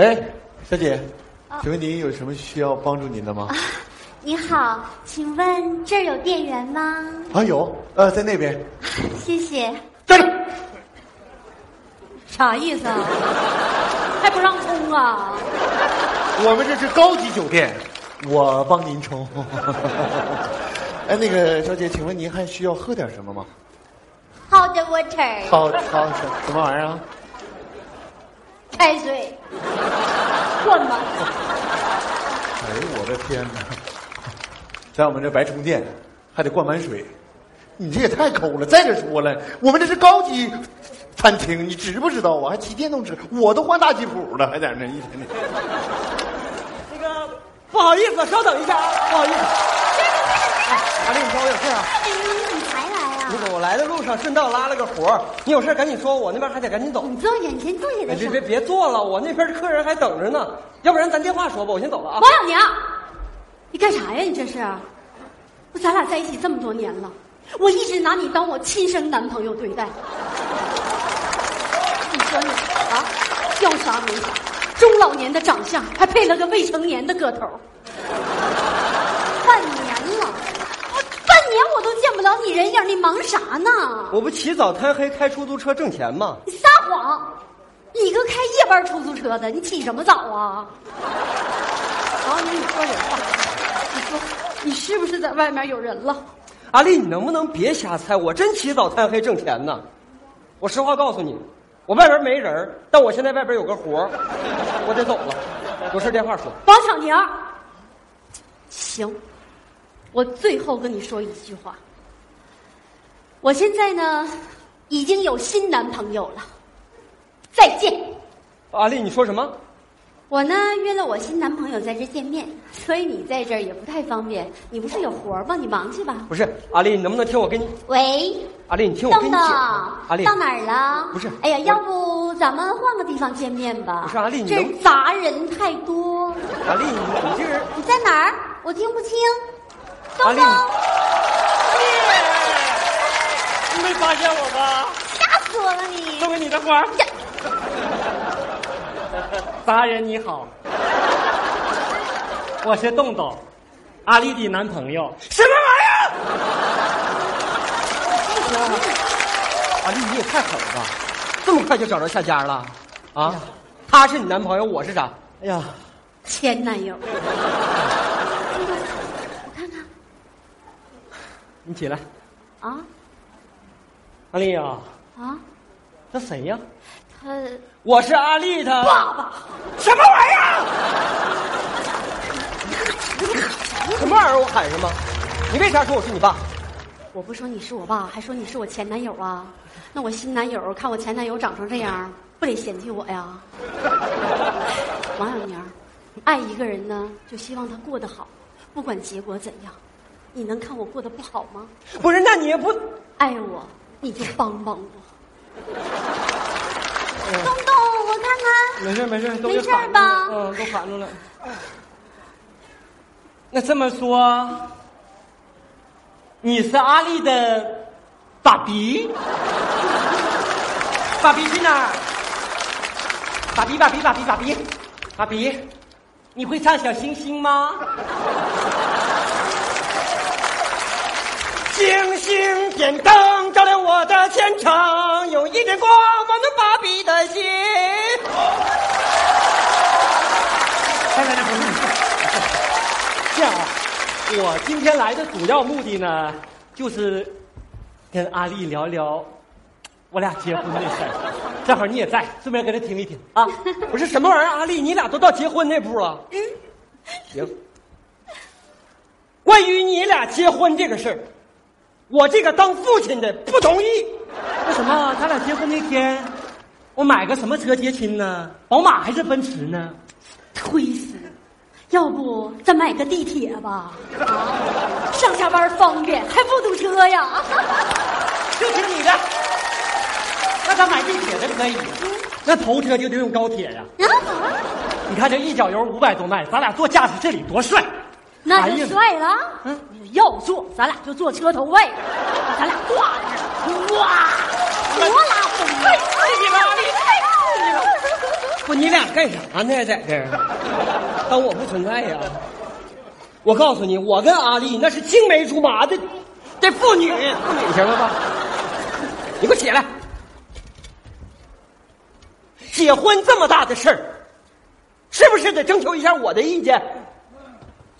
哎，小姐，请问您有什么需要帮助您的吗？你好，请问这儿有店员吗？啊，有，呃，在那边。谢谢。站住。啥意思啊？还不让冲啊？我们这是高级酒店，我帮您冲。哎，那个小姐，请问您还需要喝点什么吗？Hot water，好好什什么玩意儿啊？开水。灌吧。哎呦我的天哪！在我们这白充电，还得灌满水，你这也太抠了。再者说了，我们这是高级餐厅，你知不知道啊？还骑电动车，我都换大吉普了，还在那一天天。那个不好意思，稍等一下啊，不好意思。哎，阿丽，你找我有事啊？我来的路上顺道拉了个活儿你有事赶紧说，我那边还得赶紧走。你坐下，你先坐下再说。哎别别别坐了，我那边客人还等着呢。要不然咱电话说吧，我先走了啊。王小娘，你干啥呀？你这是？不，咱俩在一起这么多年了，我一直拿你当我亲生男朋友对待。你说你啊，要啥没啥，中老年的长相，还配了个未成年的个头。半年了，半年我都见不了你人影，你忙啥呢？我不起早贪黑开出租车挣钱吗？你撒谎！你个开夜班出租车的，你起什么早啊？王小娘，你说点话，你说你是不是在外面有人了？阿丽，你能不能别瞎猜？我真起早贪黑挣钱呢。我实话告诉你，我外边没人儿但我现在外边有个活儿我得走了。有事电话说。王小宁，行，我最后跟你说一句话。我现在呢，已经有新男朋友了，再见。阿丽，你说什么？我呢约了我新男朋友在这见面，所以你在这儿也不太方便。你不是有活儿吗？你忙去吧。不是，阿丽，你能不能听我跟你？喂，阿丽，你听我。阿丽，到哪儿了？不是哎呀，要不咱们换个地方见面吧？不是阿丽你这杂人太多。阿丽，你你这人，你在哪儿？我听不清。东东，，你没发现我吧？吓死我了你！送给你的花。达人你好，我是洞洞，阿丽的男朋友。什么玩意儿？阿丽，你也太狠了吧！这么快就找着下家了？啊？他是你男朋友，我是啥？哎呀，前男友，我看看你起来，啊阿丽呀、啊，那谁呀？他我是阿丽他。爸爸，什么玩意儿？什么玩意儿？我喊什么？你为啥说我是你爸？我不说你是我爸，还说你是我前男友啊？那我新男友看我前男友长成这样，不得嫌弃我呀？王小宁，爱一个人呢，就希望他过得好，不管结果怎样。你能看我过得不好吗？不是，那你也不……爱我，你就帮帮我。东东，我看看。没事没事，都没事吧嗯，都喊住了。那这么说，你是阿丽的爸比？爸比去哪儿？爸比，爸比，爸比，爸比，爸比，你会唱小星星吗？星星点灯照亮我的前程，有一点光温暖爸比的心。来来来，这样啊，我今天来的主要目的呢，就是跟阿丽聊聊我俩结婚的事儿。正好你也在，顺便跟他听一听啊。不是什么玩意儿，阿丽，你俩都到结婚那步了？嗯，行。关于你俩结婚这个事儿，我这个当父亲的不同意。那什么咱俩结婚那天，我买个什么车结亲呢？宝马还是奔驰呢？推死！要不咱买个地铁吧？啊，上下班方便，还不堵车呀？就听你的。那咱买地铁的可以，那头车就得用高铁呀。啊，你看这一脚油五百多迈，咱俩坐驾驶这里多帅！那就帅了。嗯，要坐咱俩就坐车头位，咱俩挂着，哇，多拉风！哎，谢谢了，阿丽，谢谢了。不，你俩干啥呢？在这儿当我不存在呀？我告诉你，我跟阿丽那是青梅竹马的的父女，父女行了吧？你给我起来！结婚这么大的事儿，是不是得征求一下我的意见？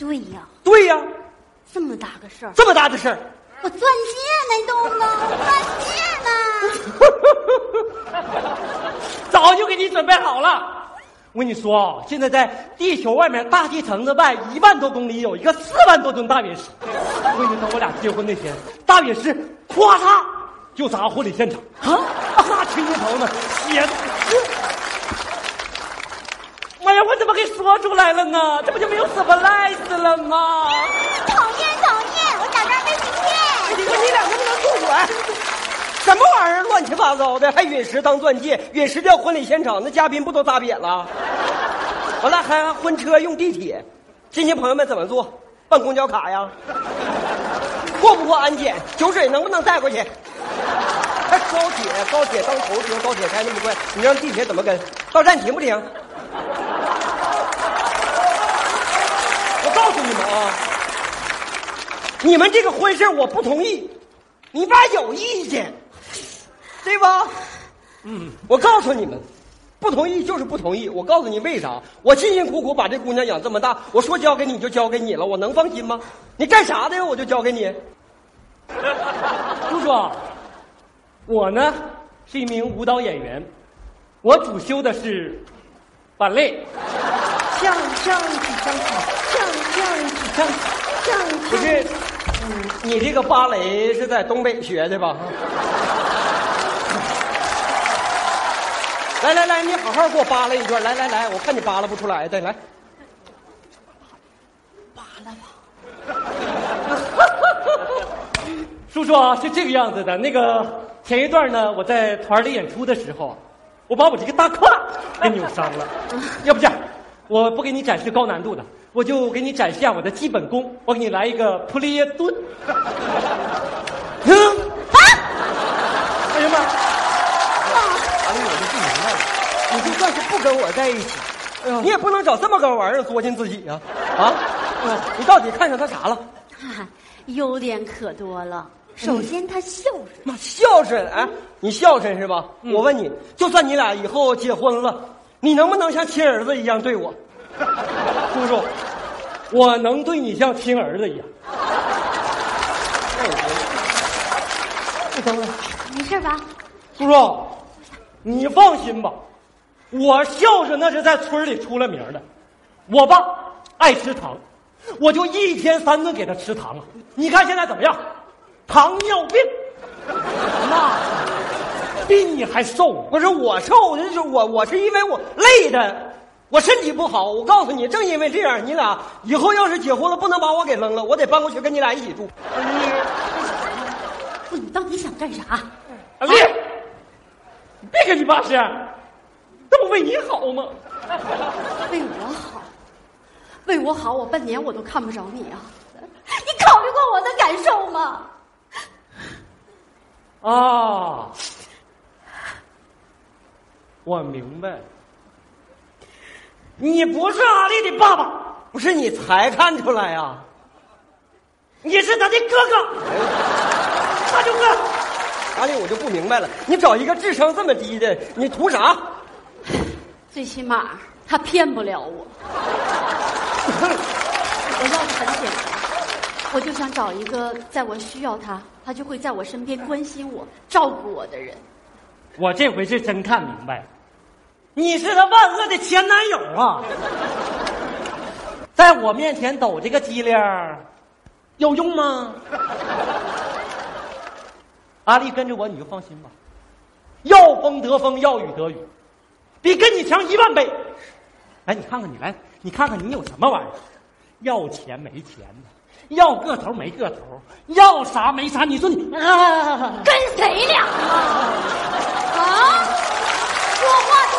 对呀，对呀，这么大个事儿，这么大的事儿，我钻戒呢，东东，钻戒呢？早就给你准备好了。我跟你说啊，现在在地球外面大气层子外一万多公里有一个四万多吨大陨石。我跟你说，我俩结婚那天，大陨石咵嚓就砸婚礼现场啊！那亲戚朋友们血，哎呀，我怎么给说出来了呢？这不就没有 surprise 了吗？讨厌讨厌，我打这没听见。你说你俩能不能住嘴？什么玩意儿，乱七八糟的，还陨石当钻戒，陨石掉婚礼现场，那嘉宾不都砸瘪了？完了还婚车用地铁，亲戚朋友们怎么坐？办公交卡呀？过不过安检？酒水能不能带过去？还高铁，高铁当头车，高铁开那么快，你让地铁怎么跟？到站停不停？我告诉你们啊，你们这个婚事我不同意，你爸有意见，对吧？嗯，我告诉你们，不同意就是不同意。我告诉你为啥？我辛辛苦苦把这姑娘养这么大，我说交给你就交给你了，我能放心吗？你干啥的呀？我就交给你。叔叔，我呢是一名舞蹈演员，我主修的是芭蕾。锵锵起锵不是，嗯，你这个芭蕾是在东北学的吧？来来来，你好好给我扒拉一段。来来来，我看你扒拉不出来的，来。扒拉吧 叔叔啊，是这个样子的。那个前一段呢，我在团里演出的时候，我把我这个大胯给扭伤了。要不这样，我不给你展示高难度的，我就给你展示一下我的基本功。我给你来一个普利耶蹲。嗯啊！哎呀妈！完了，我就不明白了，你就算是不跟我在一起，你也不能找这么个玩意儿作践自己呀！啊，你到底看上他啥了？哈，优点可多了。首先，他孝顺。妈，孝顺哎，你孝顺是吧？我问你，就算你俩以后结婚了，你能不能像亲儿子一样对我？叔叔，我能对你像亲儿子一样。你等会儿，没事吧？叔叔，你放心吧，我孝顺那是在村里出了名的。我爸爱吃糖，我就一天三顿给他吃糖啊。你看现在怎么样？糖尿病，那比你还瘦。不是我瘦，就是我，我是因为我累的，我身体不好。我告诉你，正因为这样，你俩以后要是结婚了，不能把我给扔了，我得搬过去跟你俩一起住。不，你到底想干啥？阿丽，你别跟你爸这样，这不为你好吗？为我好，为我好，我半年我都看不着你啊！你考虑过我的感受吗？啊，我明白，你不是阿丽的爸爸，不是你才看出来呀、你是他的哥哥，大舅哥。阿丽，我就不明白了，你找一个智商这么低的，你图啥？最起码他骗不了我。我要的很简单，我就想找一个在我需要他，他就会在我身边关心我、照顾我的人。我这回是真看明白了，你是他万恶的前男友啊！在我面前抖这个机灵，有用吗？阿丽跟着我，你就放心吧。要风得风，要雨得雨，比跟你强一万倍。来，你看看你来，你看看你有什么玩意儿？要钱没钱的，要个头没个头，要啥没啥。你说你啊？跟谁俩啊？啊！说话都，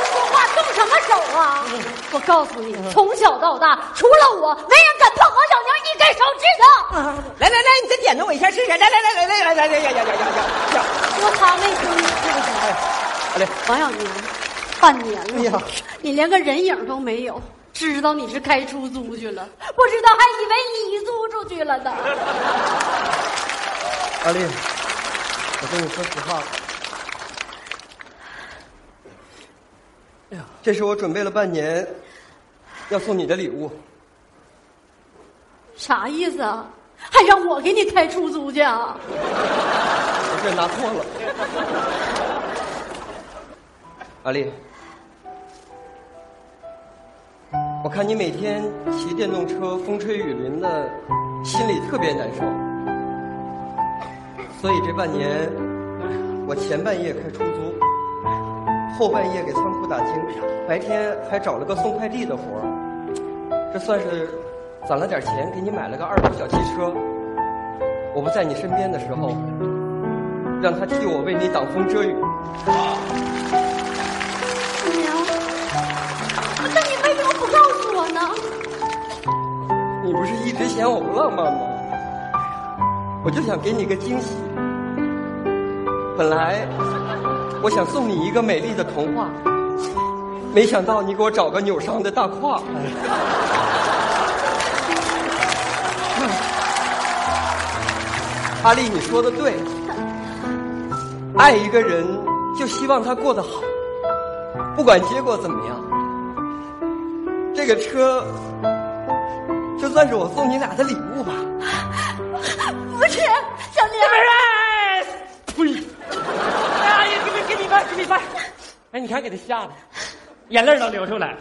动什么手啊？我告诉你，从小到大，除了我，没人敢碰我小娘一根手指头。来来来，你再点着我一下试试。来来来来来来来来呀呀呀呀呀呀！说他没听你是不是？好嘞，王小宁，半年了，哎呀你连个人影都没有，知道你是开出租去了，不知道还以为你租出去了呢。阿丽，我跟你说实话，哎呀，这是我准备了半年要送你的礼物。啥意思啊？还让我给你开出租去啊？我这拿错了。阿丽，我看你每天骑电动车风吹雨淋的，心里特别难受。所以这半年，我前半夜开出租，后半夜给仓库打更，白天还找了个送快递的活儿。这算是攒了点钱，给你买了个二手小汽车。我不在你身边的时候，让他替我为你挡风遮雨。娘，那你为什么不告诉我呢？你不是一直嫌我不浪漫吗？我就想给你个惊喜。本来我想送你一个美丽的童话，没想到你给我找个扭伤的大胯。阿丽，你说的对，爱一个人就希望他过得好，不管结果怎么样。这个车，就算是我送你俩的礼物吧。不是，小玲，呸！哎呀，给你给你办，给你办！哎，你看给他吓的，眼泪都流出来。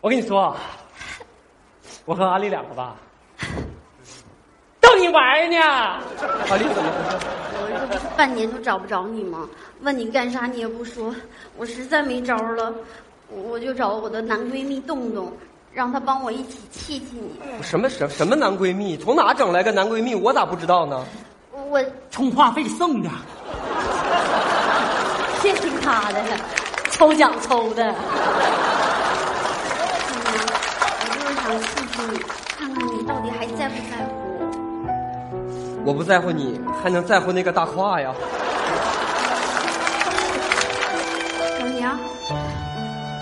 我跟你说，啊我和阿丽两个吧，逗你玩呢。阿丽怎么回事？我这不是半年都找不着你吗？问你干啥你也不说，我实在没招了，我就找我的男闺蜜洞洞，让他帮我一起气气你。什么什什么男闺蜜？从哪整来个男闺蜜？我咋不知道呢？我充话费送的。谢听他的，抽奖抽的。娘，我就是想刺激你，看看你到底还在不在乎我。我不在乎你，还能在乎那个大胯呀？小娘，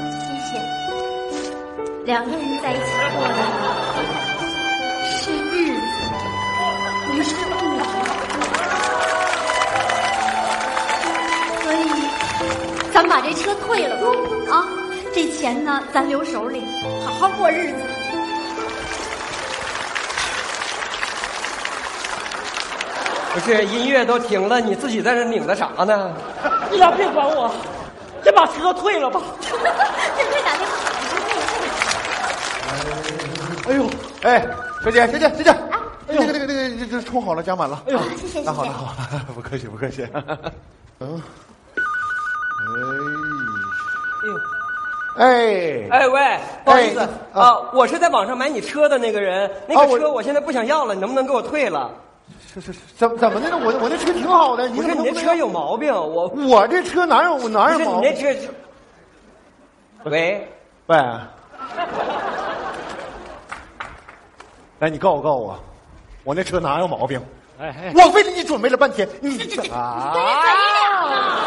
谢谢。两个人在一起过的是日子，不是咱把这车退了吧，啊，这钱呢，咱留手里，好好过日子。不是，音乐都停了，你自己在这拧的啥呢？你俩别管我，先把车退了吧。这快打电话。哎呦，哎，小姐，小姐，小姐，那个那个那个，这这充好了，加满了。哎呦，谢谢谢谢。那好，那好，不客气，不客气。嗯，哎，哎，哎喂，不好意思哎啊，我是在网上买你车的那个人，那啊我个车我现在不想要了，你能不能给我退了？是是是，怎怎么的呢？我我那车挺好的，你不是你那车有毛病，我我这车哪有哪有你毛病？你那车。喂，喂，来，你告诉告诉我，我那车哪有毛病？哎哎，我为了你准备了半天，你啊对呀，咱俩呢？